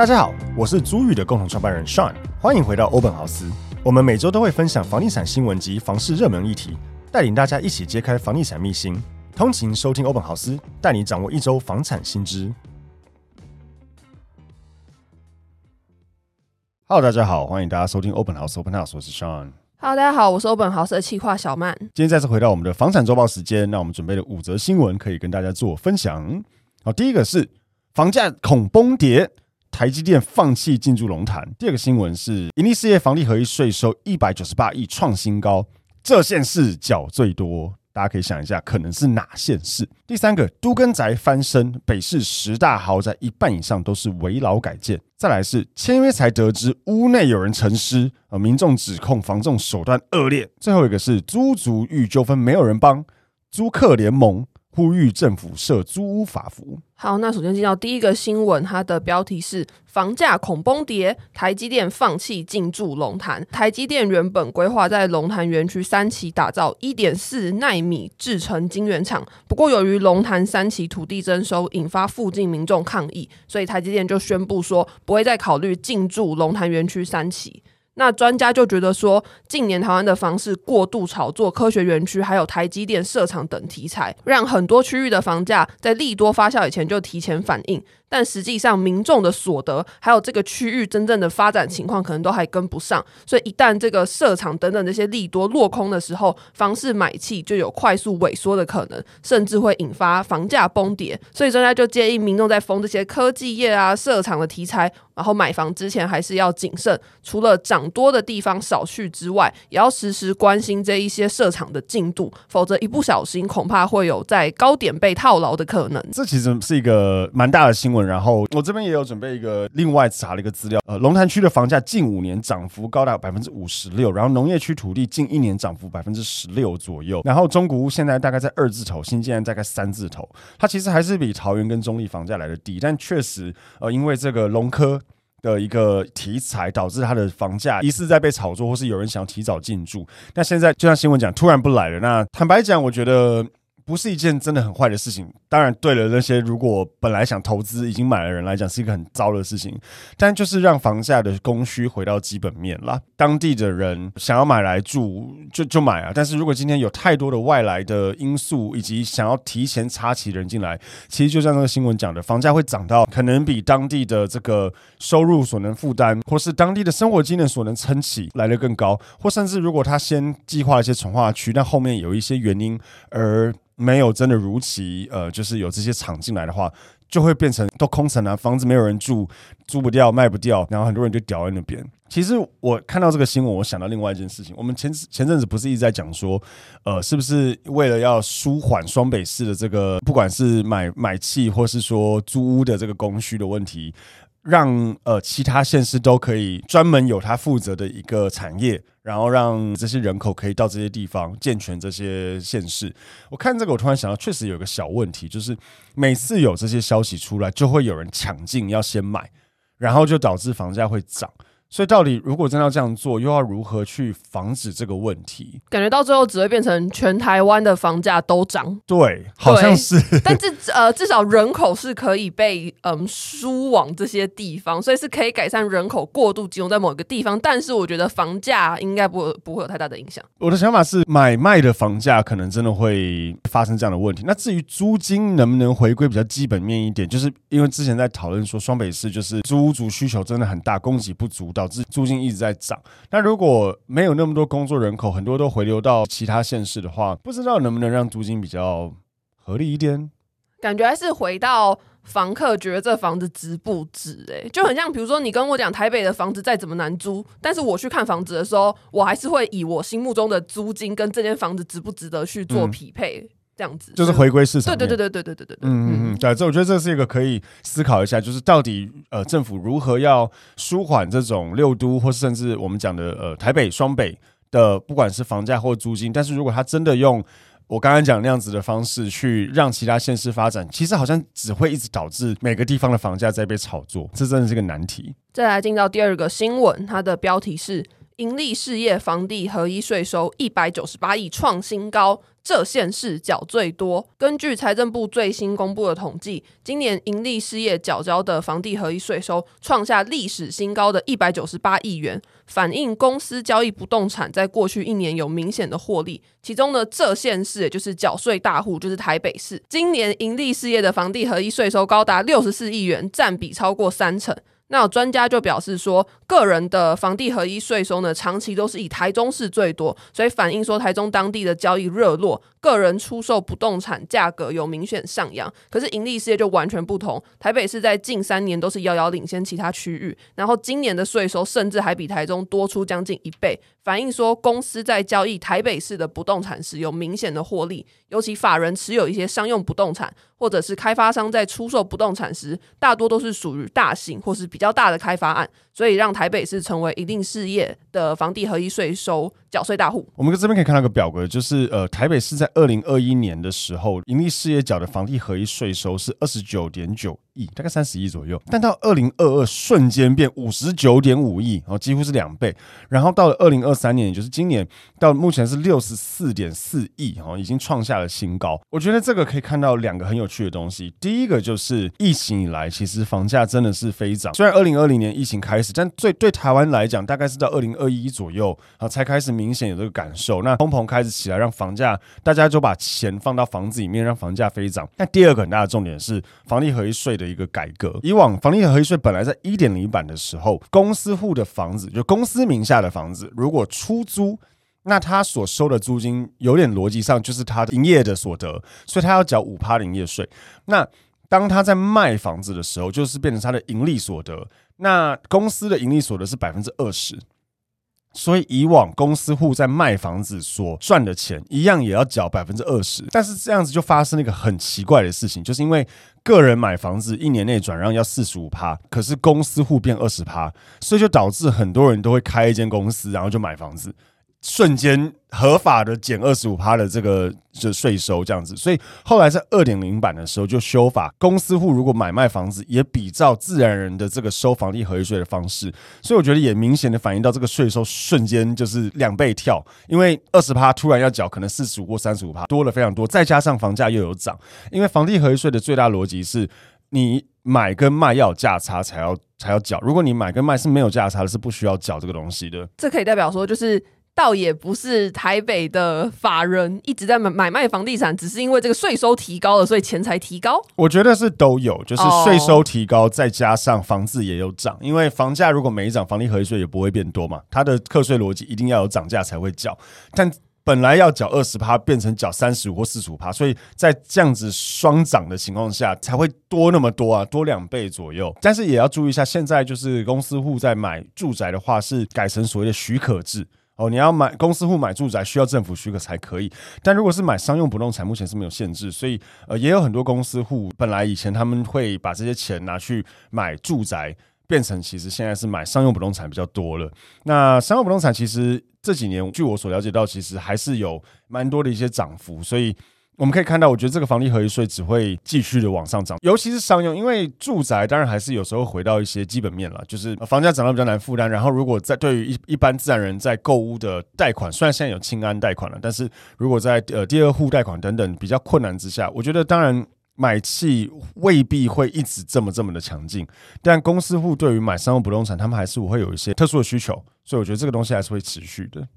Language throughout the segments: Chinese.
大家好，我是租宇的共同创办人 Sean，欢迎回到欧本豪斯。我们每周都会分享房地产新闻及房市热门议题，带领大家一起揭开房地产秘辛。通勤收听欧本豪斯，带你掌握一周房产新知。Hello，大家好，欢迎大家收听欧本豪斯，Open House，我是 Sean。Hello，大家好，我是欧本豪斯的企划小曼。今天再次回到我们的房产周报时间，那我们准备了五则新闻可以跟大家做分享。好，第一个是房价恐崩跌。台积电放弃进驻龙潭。第二个新闻是，营利事业房地合一税收一百九十八亿创新高，这县市缴最多。大家可以想一下，可能是哪县市？第三个，都更宅翻身，北市十大豪宅一半以上都是围老改建。再来是签约才得知屋内有人沉尸，呃，民众指控房仲手段恶劣。最后一个是租族遇纠纷没有人帮，租客联盟。呼吁政府设租屋法服。好，那首先进到第一个新闻，它的标题是“房价恐崩跌，台积电放弃进驻龙潭”。台积电原本规划在龙潭园区三期打造一点四奈米制程晶圆厂，不过由于龙潭三期土地征收引发附近民众抗议，所以台积电就宣布说不会再考虑进驻龙潭园区三期。那专家就觉得说，近年台湾的房市过度炒作科学园区，还有台积电设厂等题材，让很多区域的房价在利多发酵以前就提前反应。但实际上，民众的所得还有这个区域真正的发展情况，可能都还跟不上。所以，一旦这个设厂等等这些利多落空的时候，房市买气就有快速萎缩的可能，甚至会引发房价崩跌。所以，专家就建议民众在封这些科技业啊、设厂的题材，然后买房之前还是要谨慎。除了涨多的地方少去之外，也要时时关心这一些设厂的进度，否则一不小心，恐怕会有在高点被套牢的可能。这其实是一个蛮大的新闻。然后我这边也有准备一个另外查了一个资料，呃，龙潭区的房价近五年涨幅高达百分之五十六，然后农业区土地近一年涨幅百分之十六左右，然后中古屋现在大概在二字头，新建大概三字头，它其实还是比桃园跟中立房价来的低，但确实呃，因为这个龙科的一个题材导致它的房价疑似在被炒作，或是有人想要提早进驻，那现在就像新闻讲，突然不来了，那坦白讲，我觉得。不是一件真的很坏的事情，当然对了那些如果本来想投资已经买的人来讲是一个很糟的事情，但就是让房价的供需回到基本面啦。当地的人想要买来住就就买啊，但是如果今天有太多的外来的因素以及想要提前插旗人进来，其实就像那个新闻讲的，房价会涨到可能比当地的这个收入所能负担，或是当地的生活机能所能撑起来得更高，或甚至如果他先计划一些从化区，但后面有一些原因而。没有真的如期，呃，就是有这些厂进来的话，就会变成都空城啊，房子没有人住，租不掉，卖不掉，然后很多人就掉在那边。其实我看到这个新闻，我想到另外一件事情。我们前前阵子不是一直在讲说，呃，是不是为了要舒缓双北市的这个，不管是买买气或是说租屋的这个供需的问题，让呃其他县市都可以专门有他负责的一个产业。然后让这些人口可以到这些地方健全这些县市。我看这个，我突然想到，确实有个小问题，就是每次有这些消息出来，就会有人抢进要先买，然后就导致房价会涨。所以，到底如果真的要这样做，又要如何去防止这个问题？感觉到最后只会变成全台湾的房价都涨。对，好像是。但至呃，至少人口是可以被嗯输往这些地方，所以是可以改善人口过度集中在某一个地方。但是，我觉得房价应该不不会有太大的影响。我的想法是，买卖的房价可能真的会发生这样的问题。那至于租金能不能回归比较基本面一点，就是因为之前在讨论说，双北市就是租屋族需求真的很大，供给不足的。导致租金一直在涨。那如果没有那么多工作人口，很多都回流到其他县市的话，不知道能不能让租金比较合理一点。感觉还是回到房客觉得这房子值不值？哎，就很像，比如说你跟我讲台北的房子再怎么难租，但是我去看房子的时候，我还是会以我心目中的租金跟这间房子值不值得去做匹配。嗯这样子就是回归市场，对对对对对对对对，嗯嗯嗯，对，这我觉得这是一个可以思考一下，就是到底呃政府如何要舒缓这种六都或甚至我们讲的呃台北双北的不管是房价或租金，但是如果他真的用我刚刚讲那样子的方式去让其他县市发展，其实好像只会一直导致每个地方的房价在被炒作，这真的是个难题。再来进到第二个新闻，它的标题是。盈利事业房地合一税收一百九十八亿创新高，这县市缴最多。根据财政部最新公布的统计，今年营利事业缴交的房地合一税收创下历史新高的一百九十八亿元，反映公司交易不动产在过去一年有明显的获利。其中呢，这县市也就是缴税大户，就是台北市，今年营利事业的房地合一税收高达六十四亿元，占比超过三成。那有专家就表示说，个人的房地合一税收呢，长期都是以台中市最多，所以反映说台中当地的交易热络，个人出售不动产价格有明显上扬。可是盈利事业就完全不同，台北市在近三年都是遥遥领先其他区域，然后今年的税收甚至还比台中多出将近一倍，反映说公司在交易台北市的不动产时有明显的获利，尤其法人持有一些商用不动产。或者是开发商在出售不动产时，大多都是属于大型或是比比较大的开发案，所以让台北市成为一定事业的房地合一税收缴税大户。我们这边可以看到个表格，就是呃，台北市在二零二一年的时候，盈利事业缴的房地合一税收是二十九点九亿，大概三十亿左右。但到二零二二瞬间变五十九点五亿，哦几乎是两倍。然后到了二零二三年，也就是今年，到目前是六十四点四亿，哦，已经创下了新高。我觉得这个可以看到两个很有。趣的东西，第一个就是疫情以来，其实房价真的是飞涨。虽然二零二零年疫情开始，但最对台湾来讲，大概是到二零二一左右啊，才开始明显有这个感受。那通膨开始起来，让房价大家就把钱放到房子里面，让房价飞涨。那第二个很大的重点是房地合一税的一个改革。以往房地合一税本来在一点零版的时候，公司户的房子，就公司名下的房子，如果出租。那他所收的租金有点逻辑上就是他的营业的所得，所以他要缴五趴营业税。那当他在卖房子的时候，就是变成他的盈利所得。那公司的盈利所得是百分之二十，所以以往公司户在卖房子所赚的钱，一样也要缴百分之二十。但是这样子就发生了一个很奇怪的事情，就是因为个人买房子一年内转让要四十五趴，可是公司户变二十趴，所以就导致很多人都会开一间公司，然后就买房子。瞬间合法的减二十五趴的这个就税收这样子，所以后来在二点零版的时候就修法，公司户如果买卖房子也比照自然人的这个收房地合一税的方式，所以我觉得也明显的反映到这个税收瞬间就是两倍跳，因为二十趴突然要缴可能四十五或三十五趴多了非常多，再加上房价又有涨，因为房地合一税的最大逻辑是你买跟卖要价差才要才要缴，如果你买跟卖是没有价差的，是不需要缴这个东西的。这可以代表说就是。倒也不是台北的法人一直在买买卖房地产，只是因为这个税收提高了，所以钱才提高。我觉得是都有，就是税收提高，再加上房子也有涨。因为房价如果没涨，房地合一税也不会变多嘛。它的课税逻辑一定要有涨价才会缴，但本来要缴二十趴，变成缴三十五或四十五趴，所以在这样子双涨的情况下，才会多那么多啊，多两倍左右。但是也要注意一下，现在就是公司户在买住宅的话，是改成所谓的许可制。哦，你要买公司户买住宅需要政府许可才可以，但如果是买商用不动产，目前是没有限制，所以呃，也有很多公司户本来以前他们会把这些钱拿去买住宅，变成其实现在是买商用不动产比较多了。那商用不动产其实这几年据我所了解到，其实还是有蛮多的一些涨幅，所以。我们可以看到，我觉得这个房地合一税只会继续的往上涨，尤其是商用，因为住宅当然还是有时候回到一些基本面了，就是房价涨到比较难负担。然后，如果在对于一一般自然人在购屋的贷款，虽然现在有清安贷款了，但是如果在呃第二户贷款等等比较困难之下，我觉得当然买气未必会一直这么这么的强劲。但公司户对于买商用不动产，他们还是会有一些特殊的需求，所以我觉得这个东西还是会持续的。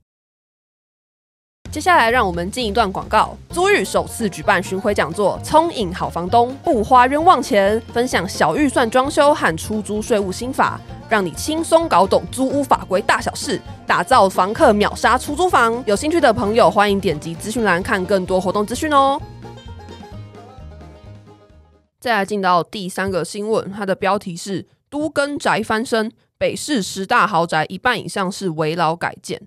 接下来，让我们进一段广告。租寓首次举办巡回讲座，聪颖好房东，不花冤枉钱，分享小预算装修和出租税务心法，让你轻松搞懂租屋法规大小事，打造房客秒杀出租房。有兴趣的朋友，欢迎点击资讯栏看更多活动资讯哦。再来进到第三个新闻，它的标题是“都更宅翻身，北市十大豪宅一半以上是围老改建”。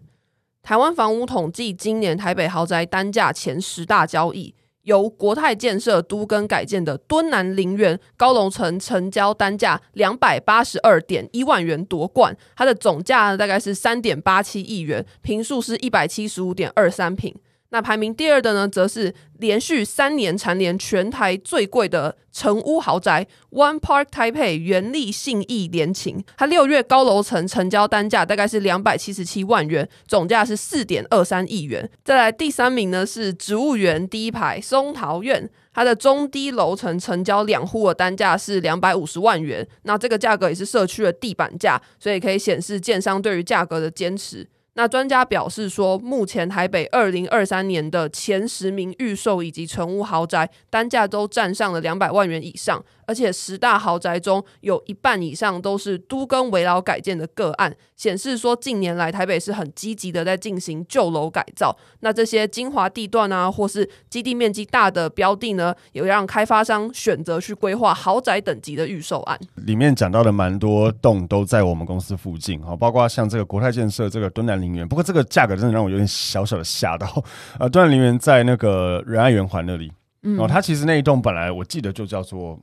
台湾房屋统计今年台北豪宅单价前十大交易，由国泰建设都更改建的敦南林园高楼层成交单价两百八十二点一万元夺冠，它的总价大概是三点八七亿元，平数是一百七十五点二三坪。那排名第二的呢，则是连续三年蝉联全台最贵的成屋豪宅 One Park Taipei 原力信义联勤，它六月高楼层成交单价大概是两百七十七万元，总价是四点二三亿元。再来第三名呢是植物园第一排松桃苑，它的中低楼层成交两户的单价是两百五十万元，那这个价格也是社区的地板价，所以可以显示建商对于价格的坚持。那专家表示说，目前台北二零二三年的前十名预售以及成屋豪宅单价都站上了两百万元以上。而且十大豪宅中有一半以上都是都更围老改建的个案，显示说近年来台北是很积极的在进行旧楼改造。那这些精华地段啊，或是基地面积大的标的呢，也让开发商选择去规划豪宅等级的预售案。里面讲到的蛮多栋都在我们公司附近，哈，包括像这个国泰建设这个敦南林园，不过这个价格真的让我有点小小的吓到。呃，敦南林园在那个仁爱圆环那里，嗯，哦，它其实那一栋本来我记得就叫做。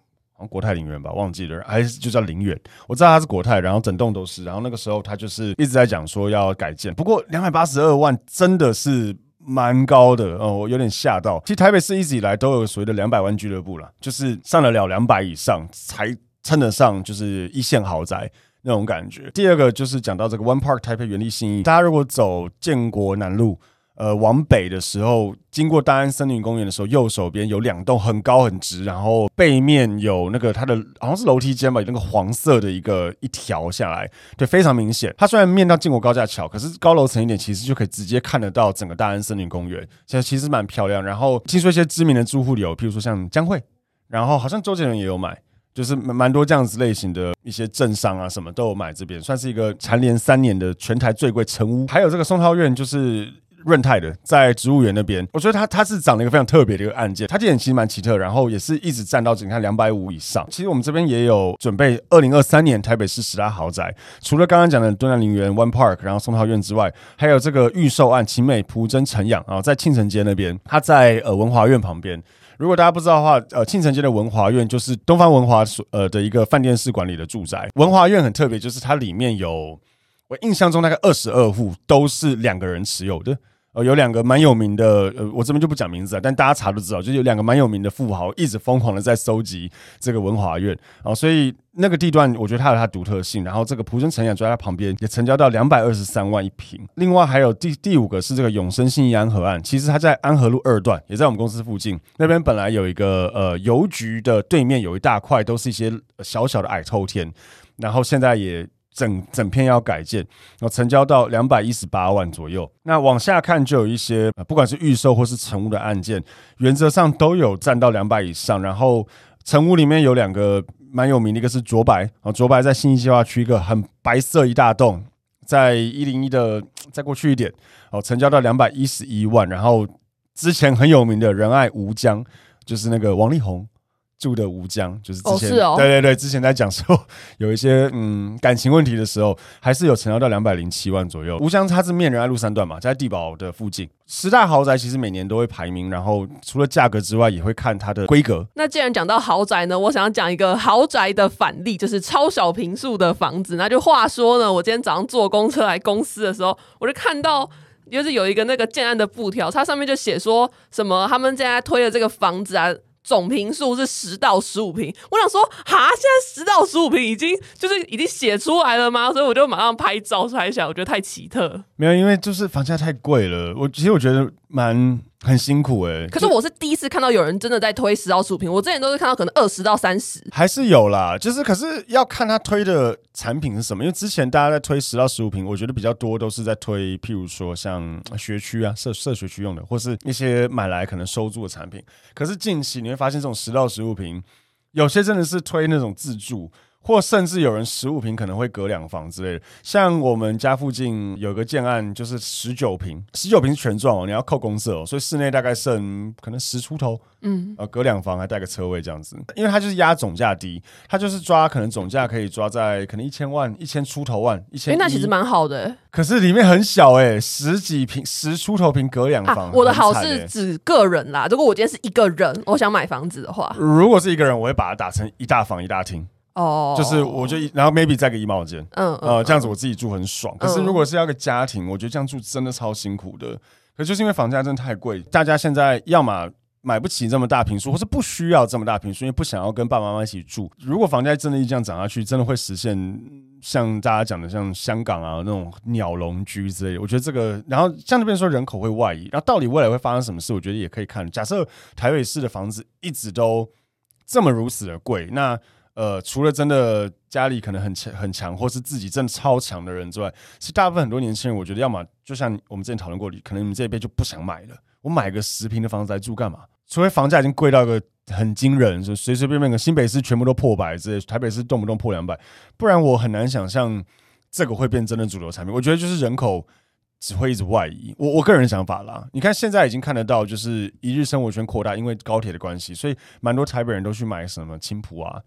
国泰陵园吧，忘记了，还是就叫陵园。我知道它是国泰，然后整栋都是。然后那个时候他就是一直在讲说要改建，不过两百八十二万真的是蛮高的哦，我有点吓到。其实台北市一直以来都有所谓的两百万俱乐部啦，就是上得了两百以上才称得上就是一线豪宅那种感觉。第二个就是讲到这个 One Park 台北元丽信义，大家如果走建国南路。呃，往北的时候，经过大安森林公园的时候，右手边有两栋很高很直，然后背面有那个它的好像是楼梯间吧，有那个黄色的一个一条下来，对，非常明显。它虽然面到建国高架桥，可是高楼层一点，其实就可以直接看得到整个大安森林公园，其实其实蛮漂亮。然后听说一些知名的住户有，譬如说像江惠，然后好像周杰伦也有买，就是蛮多这样子类型的一些政商啊什么都有买这边，算是一个蝉联三年的全台最贵成屋。还有这个松涛苑就是。润泰的在植物园那边，我觉得它它是长了一个非常特别的一个案件，它这点其实蛮奇特，然后也是一直站到你看两百五以上。其实我们这边也有准备二零二三年台北市十大豪宅，除了刚刚讲的敦南林园 One Park，然后松涛苑之外，还有这个预售案勤美璞真成养啊，在庆城街那边，它在呃文华苑旁边。如果大家不知道的话，呃，庆城街的文华苑就是东方文华所呃的一个饭店式管理的住宅。文华苑很特别，就是它里面有我印象中大概二十二户都是两个人持有的。呃，有两个蛮有名的，呃，我这边就不讲名字了，但大家查都知道，就有两个蛮有名的富豪一直疯狂的在收集这个文华苑啊，所以那个地段我觉得它有它独特性。然后这个蒲生成也就在它旁边，也成交到两百二十三万一平。另外还有第第五个是这个永生信义安河岸，其实它在安和路二段，也在我们公司附近。那边本来有一个呃邮局的对面有一大块都是一些小小的矮透天，然后现在也。整整片要改建，然后成交到两百一十八万左右。那往下看，就有一些不管是预售或是成屋的案件，原则上都有占到两百以上。然后成屋里面有两个蛮有名的，一个是卓白啊，卓白在信义计划区一个很白色一大栋，在一零一的再过去一点，哦，成交到两百一十一万。然后之前很有名的仁爱吴江，就是那个王力宏。住的吴江，就是之前、哦哦、对对对，之前在讲说有一些嗯感情问题的时候，还是有成交到两百零七万左右。吴江它是面人爱路三段嘛，在地堡的附近，十大豪宅其实每年都会排名，然后除了价格之外，也会看它的规格。那既然讲到豪宅呢，我想要讲一个豪宅的反例，就是超小平数的房子。那就话说呢，我今天早上坐公车来公司的时候，我就看到就是有一个那个建案的布条，它上面就写说什么他们现在推的这个房子啊。总平数是十到十五平，我想说，哈，现在十到十五平已经就是已经写出来了吗？所以我就马上拍照拍下来，我觉得太奇特。没有，因为就是房价太贵了。我其实我觉得蛮。很辛苦哎、欸，可是我是第一次看到有人真的在推十到十五瓶，我之前都是看到可能二十到三十，还是有啦，就是可是要看他推的产品是什么，因为之前大家在推十到十五瓶，我觉得比较多都是在推，譬如说像学区啊，社社学区用的，或是一些买来可能收租的产品。可是近期你会发现，这种十到十五瓶，有些真的是推那种自住。或甚至有人十五平可能会隔两房之类的。像我们家附近有个建案，就是十九平，十九平是全幢哦，你要扣公设哦，所以室内大概剩可能十出头，嗯，呃，隔两房还带个车位这样子，因为它就是压总价低，它就是抓可能总价可以抓在可能一千万、一千出头万、一千，那其实蛮好的。可是里面很小哎，十几平、十出头平隔两房。我的好是指个人啦，如果我今天是一个人，我想买房子的话，如果是一个人，我会把它打成一大房一大厅。哦，就是我就然后 maybe 再个衣帽间，嗯呃这样子我自己住很爽。可是如果是要个家庭，我觉得这样住真的超辛苦的。可就是因为房价真的太贵，大家现在要么买不起这么大平数，或是不需要这么大平数，因为不想要跟爸爸妈妈一起住。如果房价真的一这样涨下去，真的会实现像大家讲的像香港啊那种鸟笼居之类的。我觉得这个，然后像这边说人口会外移，然后到底未来会发生什么事，我觉得也可以看。假设台北市的房子一直都这么如此的贵，那。呃，除了真的家里可能很强很强，或是自己真的超强的人之外，其实大部分很多年轻人，我觉得要么就像我们之前讨论过，可能你们这一辈就不想买了。我买个十平的房子来住干嘛？除非房价已经贵到一个很惊人，就随随便便个新北市全部都破百之类，台北市动不动破两百，不然我很难想象这个会变真的主流产品。我觉得就是人口只会一直外移。我我个人想法啦，你看现在已经看得到，就是一日生活圈扩大，因为高铁的关系，所以蛮多台北人都去买什么青埔啊。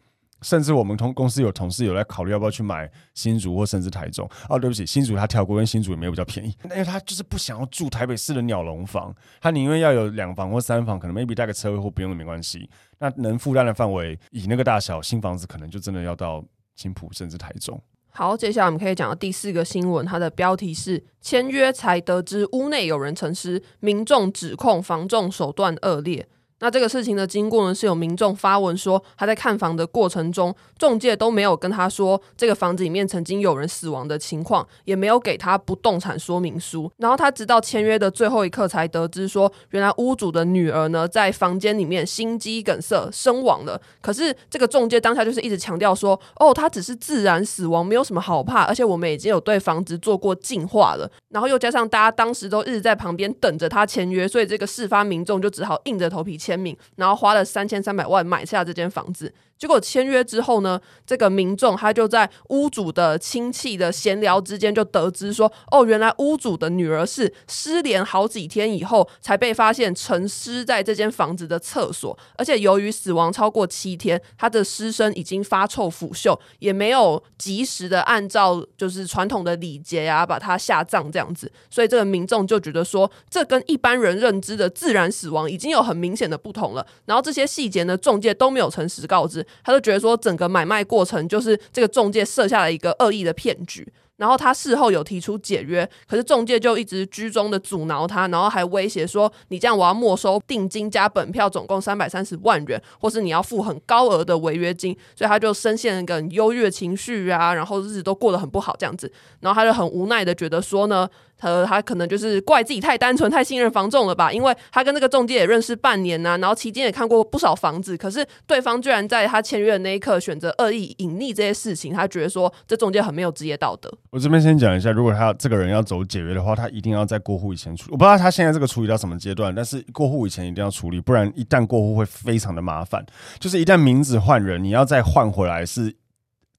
甚至我们同公司有同事有在考虑要不要去买新竹或甚至台中哦，对不起，新竹他跳过，跟新竹也没有比较便宜，因为他就是不想要住台北市的鸟笼房，他宁愿要有两房或三房，可能 maybe 带个车位或不用的没关系。那能负担的范围以那个大小，新房子可能就真的要到青浦甚至台中。好，接下来我们可以讲到第四个新闻，它的标题是签约才得知屋内有人沉尸，民众指控房仲手段恶劣。那这个事情的经过呢，是有民众发文说，他在看房的过程中，中介都没有跟他说这个房子里面曾经有人死亡的情况，也没有给他不动产说明书。然后他直到签约的最后一刻才得知说，原来屋主的女儿呢，在房间里面心肌梗塞身亡了。可是这个中介当下就是一直强调说，哦，他只是自然死亡，没有什么好怕，而且我们已经有对房子做过净化了。然后又加上大家当时都一直在旁边等着他签约，所以这个事发民众就只好硬着头皮签。名，然后花了三千三百万买下这间房子。结果签约之后呢，这个民众他就在屋主的亲戚的闲聊之间就得知说，哦，原来屋主的女儿是失联好几天以后才被发现沉尸在这间房子的厕所，而且由于死亡超过七天，他的尸身已经发臭腐朽，也没有及时的按照就是传统的礼节啊把他下葬这样子，所以这个民众就觉得说，这跟一般人认知的自然死亡已经有很明显的不同了。然后这些细节呢，中介都没有诚实告知。他就觉得说，整个买卖过程就是这个中介设下了一个恶意的骗局。然后他事后有提出解约，可是中介就一直居中的阻挠他，然后还威胁说：“你这样我要没收定金加本票，总共三百三十万元，或是你要付很高额的违约金。”所以他就深陷一个很忧郁情绪啊，然后日子都过得很不好这样子。然后他就很无奈的觉得说呢，他他可能就是怪自己太单纯、太信任房仲了吧？因为他跟这个中介也认识半年呐、然后期间也看过不少房子，可是对方居然在他签约的那一刻选择恶意隐匿这些事情，他觉得说这中介很没有职业道德。我这边先讲一下，如果他这个人要走解约的话，他一定要在过户以前处理。我不知道他现在这个处理到什么阶段，但是过户以前一定要处理，不然一旦过户会非常的麻烦。就是一旦名字换人，你要再换回来是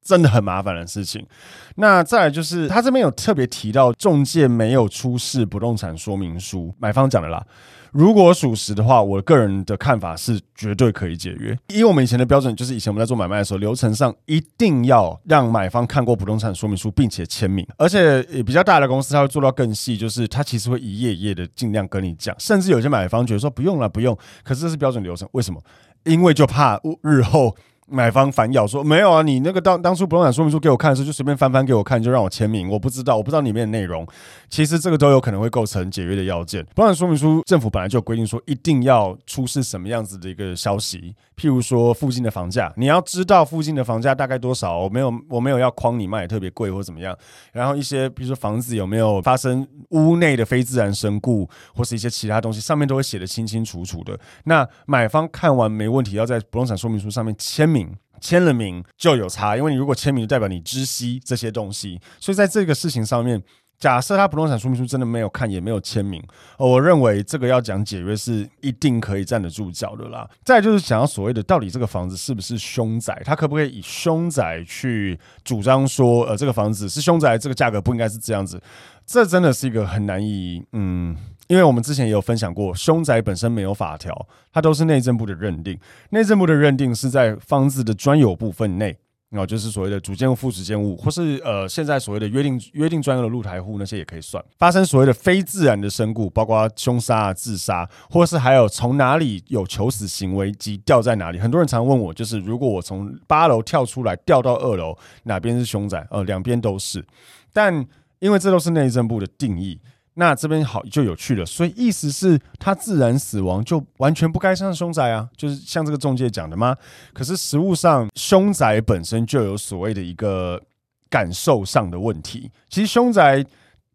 真的很麻烦的事情。那再来就是他这边有特别提到，中介没有出示不动产说明书，买方讲的啦。如果属实的话，我个人的看法是绝对可以解约。以我们以前的标准，就是以前我们在做买卖的时候，流程上一定要让买方看过不动产说明书，并且签名。而且比较大的公司，他会做到更细，就是他其实会一页一页的尽量跟你讲。甚至有些买方觉得说不用了，不用。可是这是标准流程，为什么？因为就怕日后。买方反咬说：“没有啊，你那个当当初不动产说明书给我看的时候，就随便翻翻给我看，就让我签名。我不知道，我不知道里面的内容。其实这个都有可能会构成解约的要件。不动产说明书政府本来就有规定说，一定要出示什么样子的一个消息，譬如说附近的房价，你要知道附近的房价大概多少。我没有，我没有要框你卖特别贵或怎么样。然后一些比如说房子有没有发生屋内的非自然身故，或是一些其他东西，上面都会写得清清楚楚的。那买方看完没问题，要在不动产说明书上面签名。”签了名就有差，因为你如果签名，就代表你知悉这些东西，所以在这个事情上面，假设他不动产说明书真的没有看，也没有签名，我认为这个要讲解约是一定可以站得住脚的啦。再就是想要所谓的到底这个房子是不是凶宅，他可不可以以凶宅去主张说，呃，这个房子是凶宅，这个价格不应该是这样子，这真的是一个很难以，嗯，因为我们之前也有分享过，凶宅本身没有法条，它都是内政部的认定，内政部的认定是在房子的专有部分内。然后，就是所谓的主建物、附属建物，或是呃，现在所谓的约定约定专用的露台户那些也可以算。发生所谓的非自然的身故，包括凶杀啊、自杀，或是还有从哪里有求死行为及掉在哪里。很多人常问我，就是如果我从八楼跳出来掉到二楼，哪边是凶宅？呃，两边都是。但因为这都是内政部的定义。那这边好就有趣了，所以意思是他自然死亡就完全不该上凶宅啊，就是像这个中介讲的吗？可是实物上凶宅本身就有所谓的一个感受上的问题，其实凶宅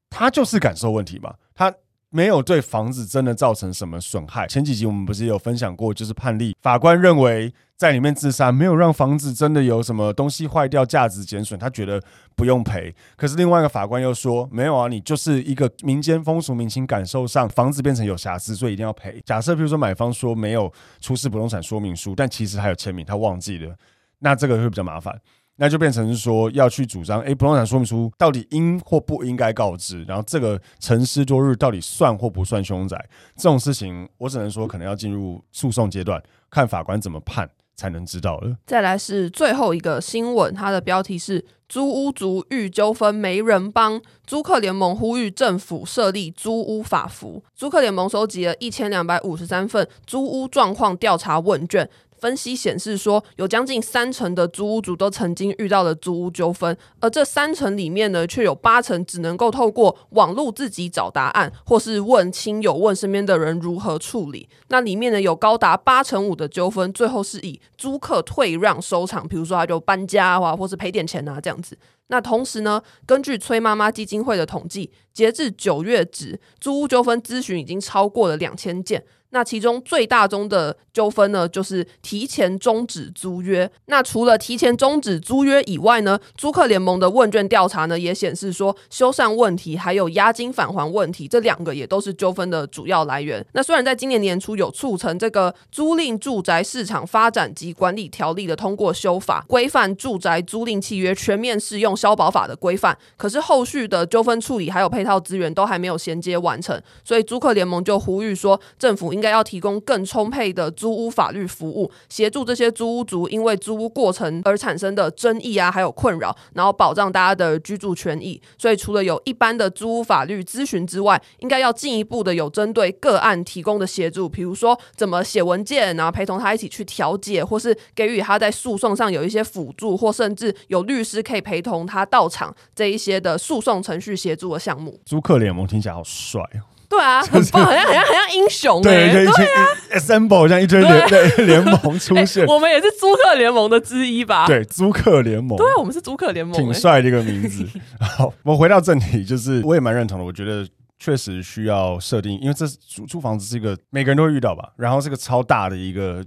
它就是感受问题嘛，它没有对房子真的造成什么损害。前几集我们不是有分享过，就是判例法官认为。在里面自杀，没有让房子真的有什么东西坏掉、价值减损，他觉得不用赔。可是另外一个法官又说，没有啊，你就是一个民间风俗民情感受上，房子变成有瑕疵，所以一定要赔。假设比如说买方说没有出示不动产说明书，但其实还有签名，他忘记了，那这个会比较麻烦，那就变成是说要去主张，诶，不动产说明书到底应或不应该告知，然后这个沉思多日到底算或不算凶宅，这种事情我只能说可能要进入诉讼阶段，看法官怎么判。才能知道了。再来是最后一个新闻，它的标题是“租屋族遇纠纷没人帮”，租客联盟呼吁政府设立租屋法服。租客联盟收集了一千两百五十三份租屋状况调查问卷。分析显示说，有将近三成的租屋主都曾经遇到了租屋纠纷，而这三成里面呢，却有八成只能够透过网络自己找答案，或是问亲友、问身边的人如何处理。那里面呢，有高达八成五的纠纷，最后是以租客退让收场，比如说他就搬家啊，或是赔点钱啊这样子。那同时呢，根据崔妈妈基金会的统计，截至九月止，租屋纠纷咨询已经超过了两千件。那其中最大宗的纠纷呢，就是提前终止租约。那除了提前终止租约以外呢，租客联盟的问卷调查呢，也显示说，修缮问题还有押金返还问题，这两个也都是纠纷的主要来源。那虽然在今年年初有促成这个租赁住宅市场发展及管理条例的通过修法，规范住宅租赁契约全面适用消保法的规范，可是后续的纠纷处理还有配套资源都还没有衔接完成，所以租客联盟就呼吁说，政府应应该要提供更充沛的租屋法律服务，协助这些租屋族因为租屋过程而产生的争议啊，还有困扰，然后保障大家的居住权益。所以，除了有一般的租屋法律咨询之外，应该要进一步的有针对个案提供的协助，比如说怎么写文件，然后陪同他一起去调解，或是给予他在诉讼上有一些辅助，或甚至有律师可以陪同他到场这一些的诉讼程序协助的项目。租客联盟听起来好帅哦。对啊，很棒，好像好像好像英雄对，对啊，assemble 像一堆联联联盟出 现，我们也是租客联盟的之一吧？对，租客联盟，对啊，我们是租客联盟，挺帅的一个名字。好，我们回到正题，就是我也蛮认同的，我觉得确实需要设定，因为这租租房子是一个每个人都会遇到吧，然后是个超大的一个。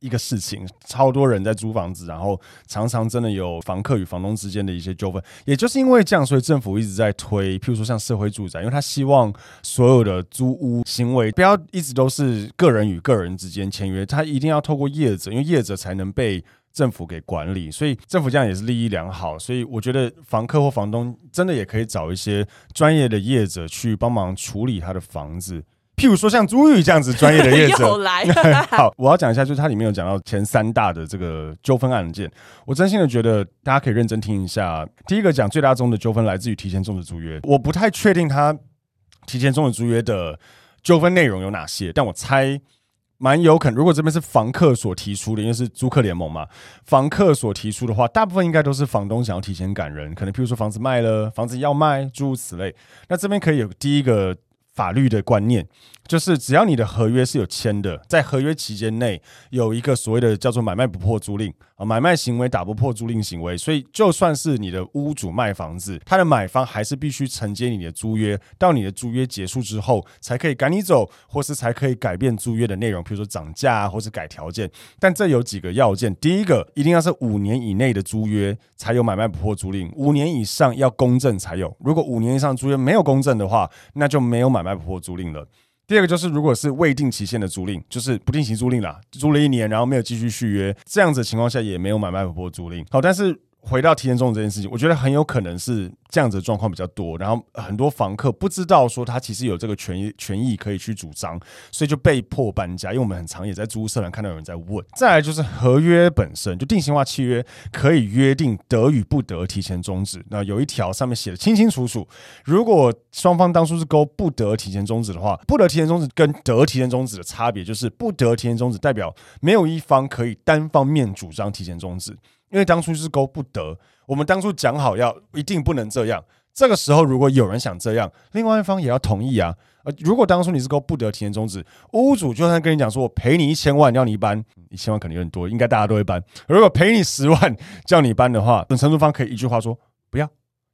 一个事情，超多人在租房子，然后常常真的有房客与房东之间的一些纠纷。也就是因为这样，所以政府一直在推，譬如说像社会住宅，因为他希望所有的租屋行为不要一直都是个人与个人之间签约，他一定要透过业者，因为业者才能被政府给管理。所以政府这样也是利益良好。所以我觉得房客或房东真的也可以找一些专业的业者去帮忙处理他的房子。譬如说像朱玉这样子专业的业者，又来 好，我要讲一下，就是它里面有讲到前三大的这个纠纷案件，我真心的觉得大家可以认真听一下。第一个讲最大宗的纠纷来自于提前终止租约，我不太确定他提前终止租约的纠纷内容有哪些，但我猜蛮有可能。如果这边是房客所提出的，因为是租客联盟嘛，房客所提出的话，大部分应该都是房东想要提前赶人，可能譬如说房子卖了，房子要卖，诸如此类。那这边可以有第一个。法律的观念，就是只要你的合约是有签的，在合约期间内有一个所谓的叫做买卖不破租赁啊，买卖行为打不破租赁行为，所以就算是你的屋主卖房子，他的买方还是必须承接你的租约，到你的租约结束之后才可以赶你走，或是才可以改变租约的内容，比如说涨价啊，或是改条件。但这有几个要件，第一个一定要是五年以内的租约才有买卖不破租赁，五年以上要公证才有。如果五年以上租约没有公证的话，那就没有买卖。卖不破租赁了。第二个就是，如果是未定期限的租赁，就是不定期租赁啦，租了一年，然后没有继续续约，这样子情况下也没有买卖不破租赁。好，但是。回到提前终止这件事情，我觉得很有可能是这样子的状况比较多，然后很多房客不知道说他其实有这个权益权益可以去主张，所以就被迫搬家。因为我们很常也在租屋社团看到有人在问。再来就是合约本身就定型化契约可以约定得与不得提前终止，那有一条上面写的清清楚楚，如果双方当初是勾不得提前终止的话，不得提前终止跟得提前终止的差别就是不得提前终止代表没有一方可以单方面主张提前终止。因为当初是勾不得，我们当初讲好要一定不能这样。这个时候如果有人想这样，另外一方也要同意啊。呃，如果当初你是勾不得提前终止，屋主就算跟你讲说我赔你一千万要你搬，一千万肯定有点多，应该大家都会搬。如果赔你十万叫你搬的话，等承租方可以一句话说不要，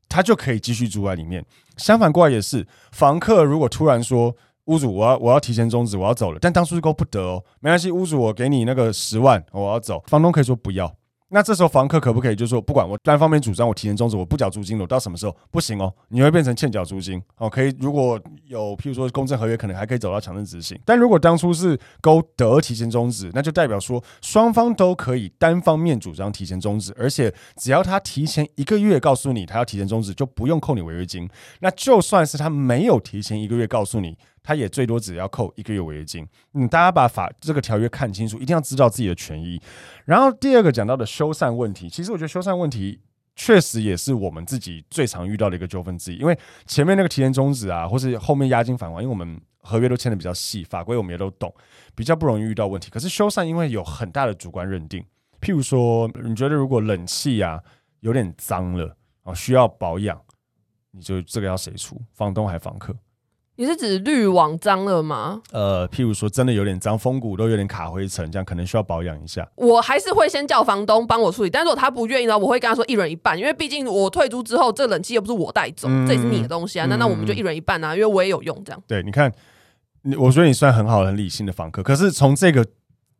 他就可以继续住在里面。相反过来也是，房客如果突然说屋主我要我要提前终止我要走了，但当初是勾不得哦，没关系，屋主我给你那个十万我要走，房东可以说不要。那这时候房客可不可以就说，不管我单方面主张，我提前终止，我不缴租金了，我到什么时候不行哦？你会变成欠缴租金哦。可以，如果有譬如说公证合约，可能还可以走到强制执行。但如果当初是勾得提前终止，那就代表说双方都可以单方面主张提前终止，而且只要他提前一个月告诉你他要提前终止，就不用扣你违约金。那就算是他没有提前一个月告诉你。他也最多只要扣一个月违约金。嗯，大家把法这个条约看清楚，一定要知道自己的权益。然后第二个讲到的修缮问题，其实我觉得修缮问题确实也是我们自己最常遇到的一个纠纷之一。因为前面那个提前终止啊，或是后面押金返还，因为我们合约都签的比较细，法规我们也都懂，比较不容易遇到问题。可是修缮因为有很大的主观认定，譬如说你觉得如果冷气啊有点脏了啊，需要保养，你就这个要谁出？房东还房客？你是指滤网脏了吗？呃，譬如说真的有点脏，风骨都有点卡灰尘，这样可能需要保养一下。我还是会先叫房东帮我处理，但是如果他不愿意的话，我会跟他说一人一半，因为毕竟我退租之后，这冷气又不是我带走，嗯、这也是你的东西啊。那、嗯、那我们就一人一半啊，因为我也有用这样。对，你看，你我觉得你算很好、很理性的房客，可是从这个。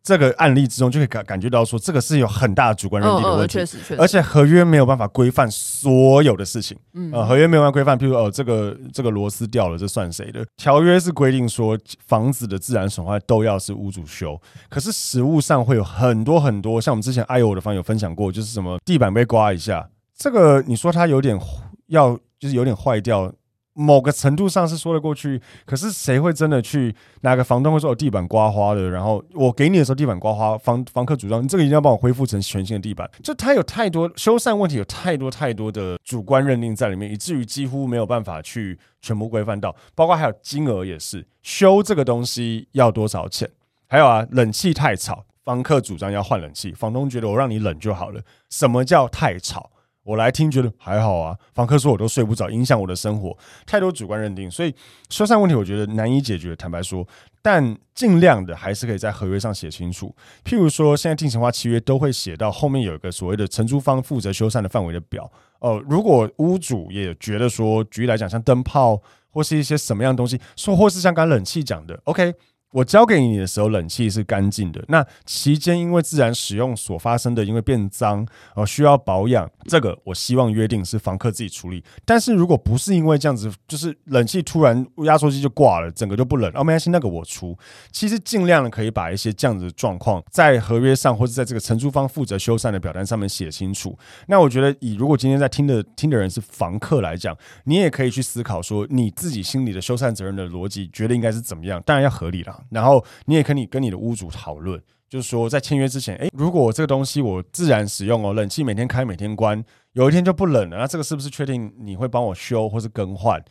这个案例之中就可以感感觉到说，这个是有很大的主观认定的问题，确实确实，而且合约没有办法规范所有的事情，嗯，呃，合约没有办法规范，譬如哦，这个这个螺丝掉了，这算谁的？条约是规定说房子的自然损坏都要是屋主修，可是实务上会有很多很多，像我们之前哎呦我的房友分享过，就是什么地板被刮一下，这个你说它有点要就是有点坏掉。某个程度上是说得过去，可是谁会真的去哪个房东会说我地板刮花的？然后我给你的时候地板刮花，房房客主张你这个一定要帮我恢复成全新的地板，就它有太多修缮问题，有太多太多的主观认定在里面，以至于几乎没有办法去全部规范到，包括还有金额也是，修这个东西要多少钱？还有啊，冷气太吵，房客主张要换冷气，房东觉得我让你冷就好了，什么叫太吵？我来听，觉得还好啊。房客说我都睡不着，影响我的生活，太多主观认定，所以修缮问题我觉得难以解决。坦白说，但尽量的还是可以在合约上写清楚。譬如说，现在定型化契约都会写到后面有一个所谓的承租方负责修缮的范围的表。哦、呃，如果屋主也觉得说，举例来讲，像灯泡或是一些什么样东西，说或是像刚刚冷气讲的，OK。我交给你的时候，冷气是干净的。那期间因为自然使用所发生的，因为变脏而需要保养，这个我希望约定是房客自己处理。但是如果不是因为这样子，就是冷气突然压缩机就挂了，整个就不冷，哦，没关系，那个我出。其实尽量的可以把一些这样子的状况在合约上，或者在这个承租方负责修缮的表单上面写清楚。那我觉得，以如果今天在听的听的人是房客来讲，你也可以去思考说，你自己心里的修缮责任的逻辑，觉得应该是怎么样？当然要合理啦。然后你也可以跟你的屋主讨论，就是说在签约之前，诶，如果我这个东西我自然使用哦，冷气每天开每天关，有一天就不冷了，那这个是不是确定你会帮我修或是更换？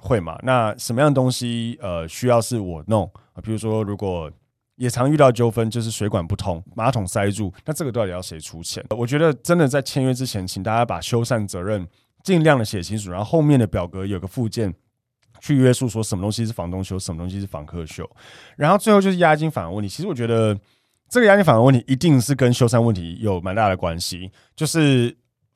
会吗？那什么样的东西呃需要是我弄啊？比如说如果也常遇到纠纷，就是水管不通，马桶塞住，那这个到底要谁出钱？我觉得真的在签约之前，请大家把修缮责任尽量的写清楚，然后后面的表格有个附件。去约束说什么东西是房东修，什么东西是房客修。然后最后就是押金返还问题。其实我觉得这个押金返还问题一定是跟修缮问题有蛮大的关系，就是。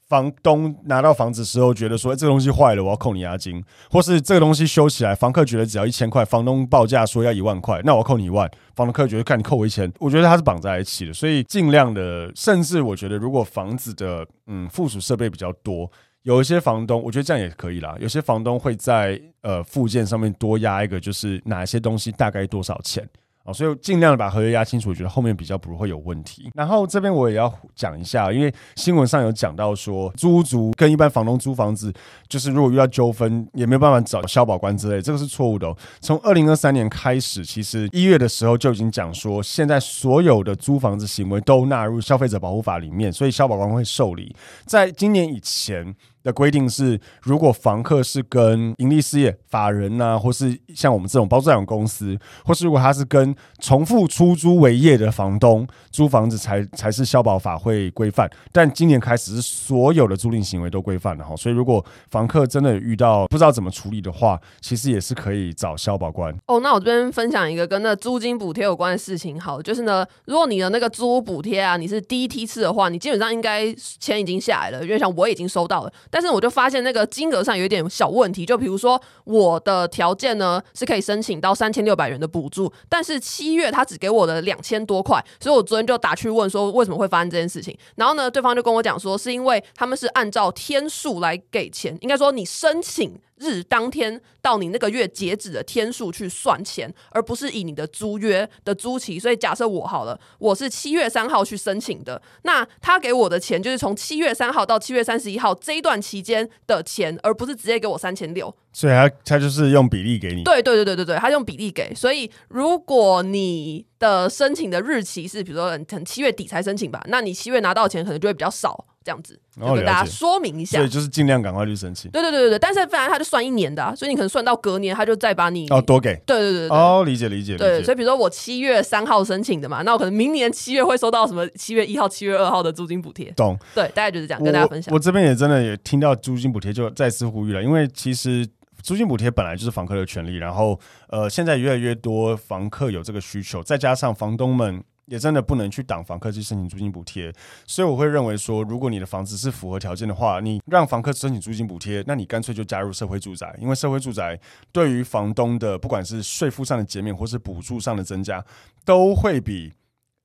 房东拿到房子时候，觉得说，欸，这个东西坏了，我要扣你押金，或是这个东西修起来，房客觉得只要一千块，房东报价说要一万块，那我扣你一万，房客觉得看你扣我一千，我觉得它是绑在一起的，所以尽量的，甚至我觉得如果房子的嗯附属设备比较多，有一些房东，我觉得这样也可以啦，有些房东会在呃附件上面多压一个，就是哪些东西大概多少钱。哦，所以尽量把合约压清楚，我觉得后面比较不会有问题。然后这边我也要讲一下，因为新闻上有讲到说，租屋族跟一般房东租房子，就是如果遇到纠纷，也没有办法找消保官之类，这个是错误的。从二零二三年开始，其实一月的时候就已经讲说，现在所有的租房子行为都纳入消费者保护法里面，所以消保官会受理。在今年以前。的规定是，如果房客是跟盈利事业、法人呐、啊，或是像我们这种包租代公司，或是如果他是跟重复出租为业的房东租房子才，才才是消保法会规范。但今年开始是所有的租赁行为都规范了哈，所以如果房客真的遇到不知道怎么处理的话，其实也是可以找消保官。哦，那我这边分享一个跟那租金补贴有关的事情，好，就是呢，如果你的那个租屋补贴啊，你是第一梯次的话，你基本上应该钱已经下来了，因为像我已经收到了。但是我就发现那个金额上有一点小问题，就比如说我的条件呢是可以申请到三千六百元的补助，但是七月他只给我的两千多块，所以我昨天就打去问说为什么会发生这件事情，然后呢，对方就跟我讲说是因为他们是按照天数来给钱，应该说你申请。日当天到你那个月截止的天数去算钱，而不是以你的租约的租期。所以假设我好了，我是七月三号去申请的，那他给我的钱就是从七月三号到七月三十一号这一段期间的钱，而不是直接给我三千六。所以他他就是用比例给你。对对对对对对，他用比例给。所以如果你的申请的日期是比如说很七月底才申请吧，那你七月拿到钱可能就会比较少。这样子，就跟大家说明一下，对就是尽量赶快去申请。对对对对对，但是不然他就算一年的，啊，所以你可能算到隔年，他就再把你哦多给。对对对对，哦，理解理解。对，所以比如说我七月三号申请的嘛，那我可能明年七月会收到什么七月一号、七月二号的租金补贴。懂。对，大概就是这样，跟大家分享。我这边也真的也听到租金补贴，就再次呼吁了，因为其实租金补贴本来就是房客的权利，然后呃，现在越来越多房客有这个需求，再加上房东们。也真的不能去挡房客去申请租金补贴，所以我会认为说，如果你的房子是符合条件的话，你让房客申请租金补贴，那你干脆就加入社会住宅，因为社会住宅对于房东的不管是税负上的减免或是补助上的增加，都会比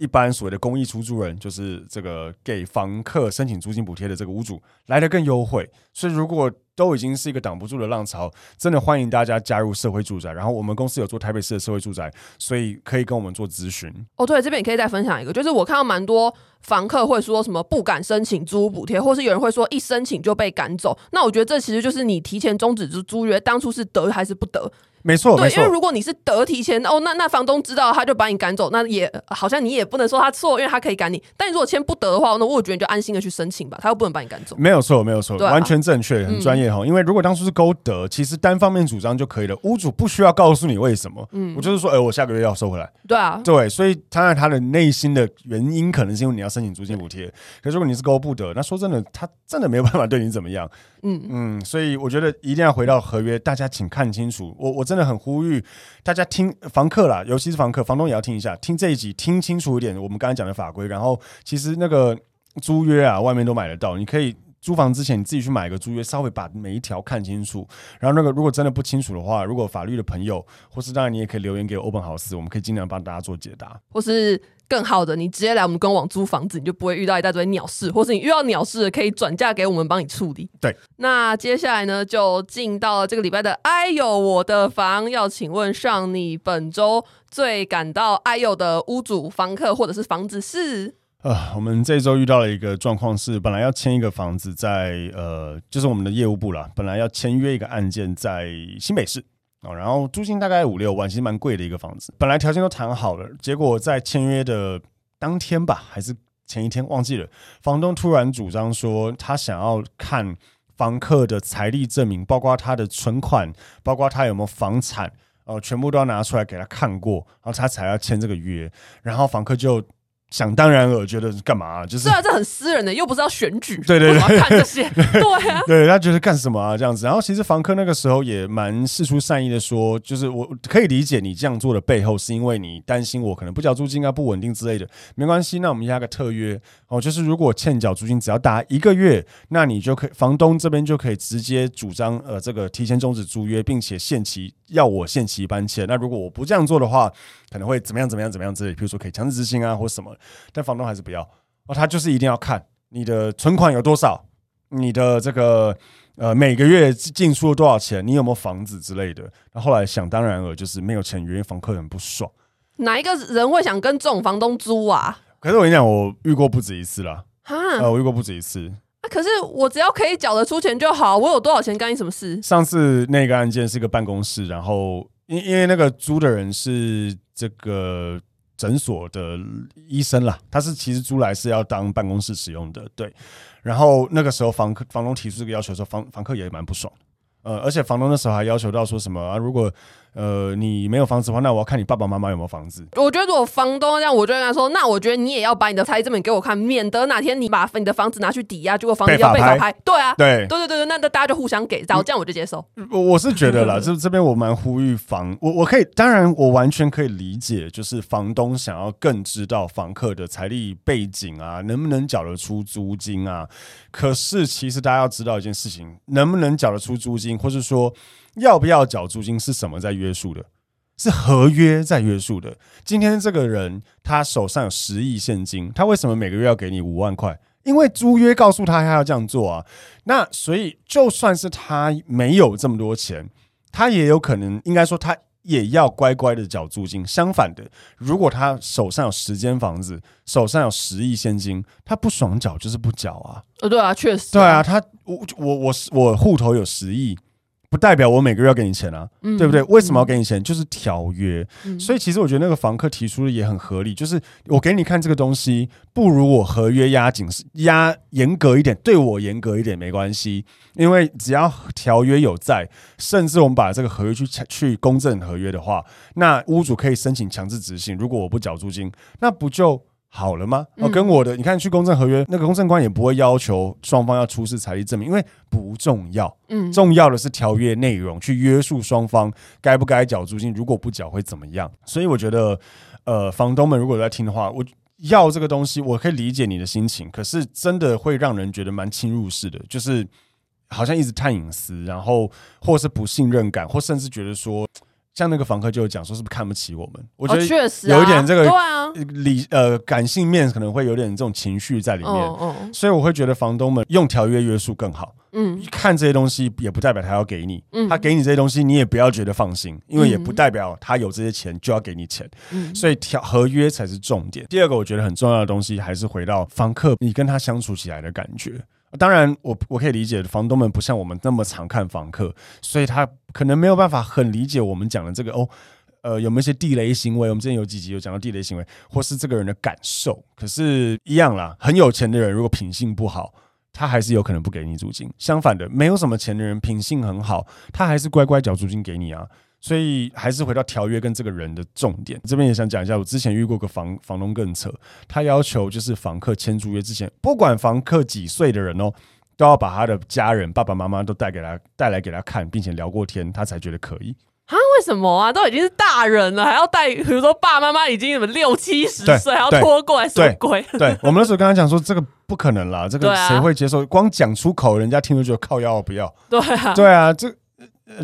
一般所谓的公益出租人，就是这个给房客申请租金补贴的这个屋主来的更优惠。所以如果都已经是一个挡不住的浪潮，真的欢迎大家加入社会住宅。然后我们公司有做台北市的社会住宅，所以可以跟我们做咨询。哦，对，这边也可以再分享一个，就是我看到蛮多房客会说什么不敢申请租屋补贴，或是有人会说一申请就被赶走。那我觉得这其实就是你提前终止租租约，当初是得还是不得？没错，对，因为如果你是得提前哦，那那房东知道他就把你赶走，那也好像你也不能说他错，因为他可以赶你。但你如果签不得的话，那我觉得你就安心的去申请吧，他又不能把你赶走。没有错，没有错，啊、完全正确，很专业哈。嗯、因为如果当初是勾得，其实单方面主张就可以了，屋主不需要告诉你为什么。嗯，我就是说，哎、欸，我下个月要收回来。对啊，对，所以当然他的内心的原因可能是因为你要申请租金补贴，可是如果你是勾不得，那说真的，他真的没有办法对你怎么样。嗯嗯，所以我觉得一定要回到合约，大家请看清楚。我我真的很呼吁。大家听房客啦，尤其是房客，房东也要听一下，听这一集听清楚一点。我们刚才讲的法规，然后其实那个租约啊，外面都买得到。你可以租房之前，你自己去买个租约，稍微把每一条看清楚。然后那个如果真的不清楚的话，如果法律的朋友，或是当然你也可以留言给 Open House，我们可以尽量帮大家做解答，或是。更好的，你直接来我们官网租房子，你就不会遇到一大堆鸟事，或是你遇到鸟事可以转嫁给我们帮你处理。对，那接下来呢，就进到了这个礼拜的哎呦我的房，要请问上你本周最感到哎呦的屋主、房客或者是房子是？呃，我们这周遇到了一个状况是，本来要签一个房子在呃，就是我们的业务部啦，本来要签约一个案件在新北市。哦，然后租金大概五六万，其实蛮贵的一个房子。本来条件都谈好了，结果在签约的当天吧，还是前一天忘记了，房东突然主张说他想要看房客的财力证明，包括他的存款，包括他有没有房产，哦，全部都要拿出来给他看过，然后他才要签这个约。然后房客就想当然尔觉得干嘛、啊？就是对啊，这很私人的，又不是要选举，对对对，看这些，对啊，对他觉得干什么啊这样子。然后其实房客那个时候也蛮事出善意的说，就是我可以理解你这样做的背后，是因为你担心我可能不缴租金啊，不稳定之类的。没关系，那我们压个特约哦，就是如果欠缴租金只要达一个月，那你就可以房东这边就可以直接主张呃这个提前终止租约，并且限期要我限期搬迁。那如果我不这样做的话，可能会怎么样怎么样怎么样之类，比如说可以强制执行啊或什么。但房东还是不要哦，他就是一定要看你的存款有多少，你的这个呃每个月进出了多少钱，你有没有房子之类的。那后来想当然了，就是没有钱，因为房客很不爽。哪一个人会想跟这种房东租啊？可是我跟你讲，我遇过不止一次啦。哈，呃，我遇过不止一次。啊，可是我只要可以缴得出钱就好，我有多少钱干你什么事？上次那个案件是一个办公室，然后因因为那个租的人是这个。诊所的医生啦，他是其实租来是要当办公室使用的，对。然后那个时候房客房东提出这个要求的时候，房房客也蛮不爽。呃，而且房东那时候还要求到说什么啊？如果呃你没有房子的话，那我要看你爸爸妈妈有没有房子。我觉得如果房东这样，我就跟他说，那我觉得你也要把你的财产给我看，免得哪天你把你的房子拿去抵押，结果房子要被法拍。对啊，对对对对对，那那大家就互相给，然后这样我就接受。我我是觉得啦，这这边我蛮呼吁房，我我可以，当然我完全可以理解，就是房东想要更知道房客的财力背景啊，能不能缴得出租金啊。可是其实大家要知道一件事情，能不能缴得出租金，或是说。要不要缴租金是什么在约束的？是合约在约束的。今天这个人他手上有十亿现金，他为什么每个月要给你五万块？因为租约告诉他他要这样做啊。那所以就算是他没有这么多钱，他也有可能，应该说他也要乖乖的缴租金。相反的，如果他手上有十间房子，手上有十亿现金，他不爽缴就是不缴啊。呃，对啊，确实啊，对啊，他我我我我户头有十亿。不代表我每个月要给你钱啊，嗯、对不对？为什么要给你钱？嗯、就是条约。嗯、所以其实我觉得那个房客提出的也很合理，就是我给你看这个东西，不如我合约压紧、压严格一点，对我严格一点没关系，因为只要条约有在，甚至我们把这个合约去去公证合约的话，那屋主可以申请强制执行。如果我不缴租金，那不就？好了吗？哦，跟我的，你看去公证合约，那个公证官也不会要求双方要出示财力证明，因为不重要。嗯，重要的是条约内容，去约束双方该不该缴租金，如果不缴会怎么样？所以我觉得，呃，房东们如果在听的话，我要这个东西，我可以理解你的心情，可是真的会让人觉得蛮侵入式的，就是好像一直探隐私，然后或是不信任感，或甚至觉得说。像那个房客就有讲说，是不是看不起我们？我觉得确实有一点这个理呃感性面可能会有点这种情绪在里面，所以我会觉得房东们用条约约束更好。嗯，看这些东西也不代表他要给你，他给你这些东西你也不要觉得放心，因为也不代表他有这些钱就要给你钱。所以条合约才是重点。第二个我觉得很重要的东西还是回到房客，你跟他相处起来的感觉。当然，我我可以理解房东们不像我们那么常看房客，所以他可能没有办法很理解我们讲的这个哦，呃，有没有一些地雷行为？我们之前有几集有讲到地雷行为，或是这个人的感受。可是，一样啦，很有钱的人如果品性不好，他还是有可能不给你租金。相反的，没有什么钱的人品性很好，他还是乖乖缴租金给你啊。所以还是回到条约跟这个人的重点，这边也想讲一下，我之前遇过个房房东更扯，他要求就是房客签租约之前，不管房客几岁的人哦，都要把他的家人爸爸妈妈都带给他带来给他看，并且聊过天，他才觉得可以。啊？为什么啊？都已经是大人了，还要带？比如说爸爸妈妈已经什么六七十岁，还要拖过来什么鬼？对，我们那时候跟他讲说，这个不可能啦，这个谁会接受？光讲出口，人家听了就靠腰不要。对啊，对啊，这。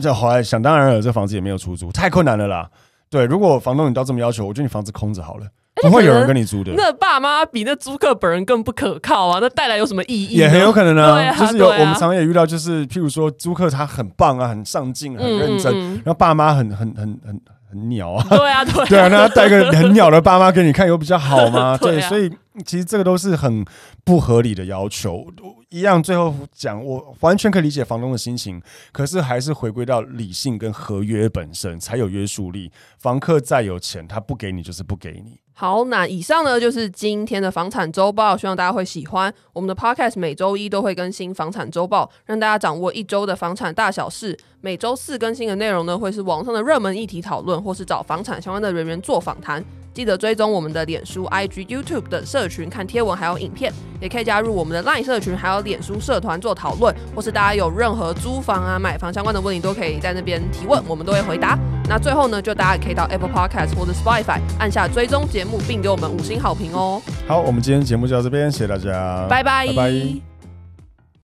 这后来想当然了，这房子也没有出租，太困难了啦。对，如果房东你到这么要求，我觉得你房子空着好了，不会有人跟你租的。那爸妈比那租客本人更不可靠啊！那带来有什么意义？也很有可能啊，就是有我们常常也遇到，就是譬如说租客他很棒啊，很上进，很认真，然后爸妈很很很很很鸟啊。对啊，对 对啊，那他带个很鸟的爸妈给你看，有比较好吗？对，所以其实这个都是很不合理的要求。一样，最后讲，我完全可以理解房东的心情，可是还是回归到理性跟合约本身才有约束力。房客再有钱，他不给你就是不给你。好，那以上呢就是今天的房产周报，希望大家会喜欢。我们的 Podcast 每周一都会更新房产周报，让大家掌握一周的房产大小事。每周四更新的内容呢，会是网上的热门议题讨论，或是找房产相关的人员做访谈。记得追踪我们的脸书、IG、YouTube 的社群，看贴文还有影片，也可以加入我们的 LINE 社群，还有有脸书社团做讨论，或是大家有任何租房啊、买房相关的问题，都可以在那边提问，我们都会回答。那最后呢，就大家也可以到 Apple Podcast 或者 Spotify 按下追踪节目，并给我们五星好评哦。好，我们今天节目就到这边，谢谢大家，拜拜。拜拜。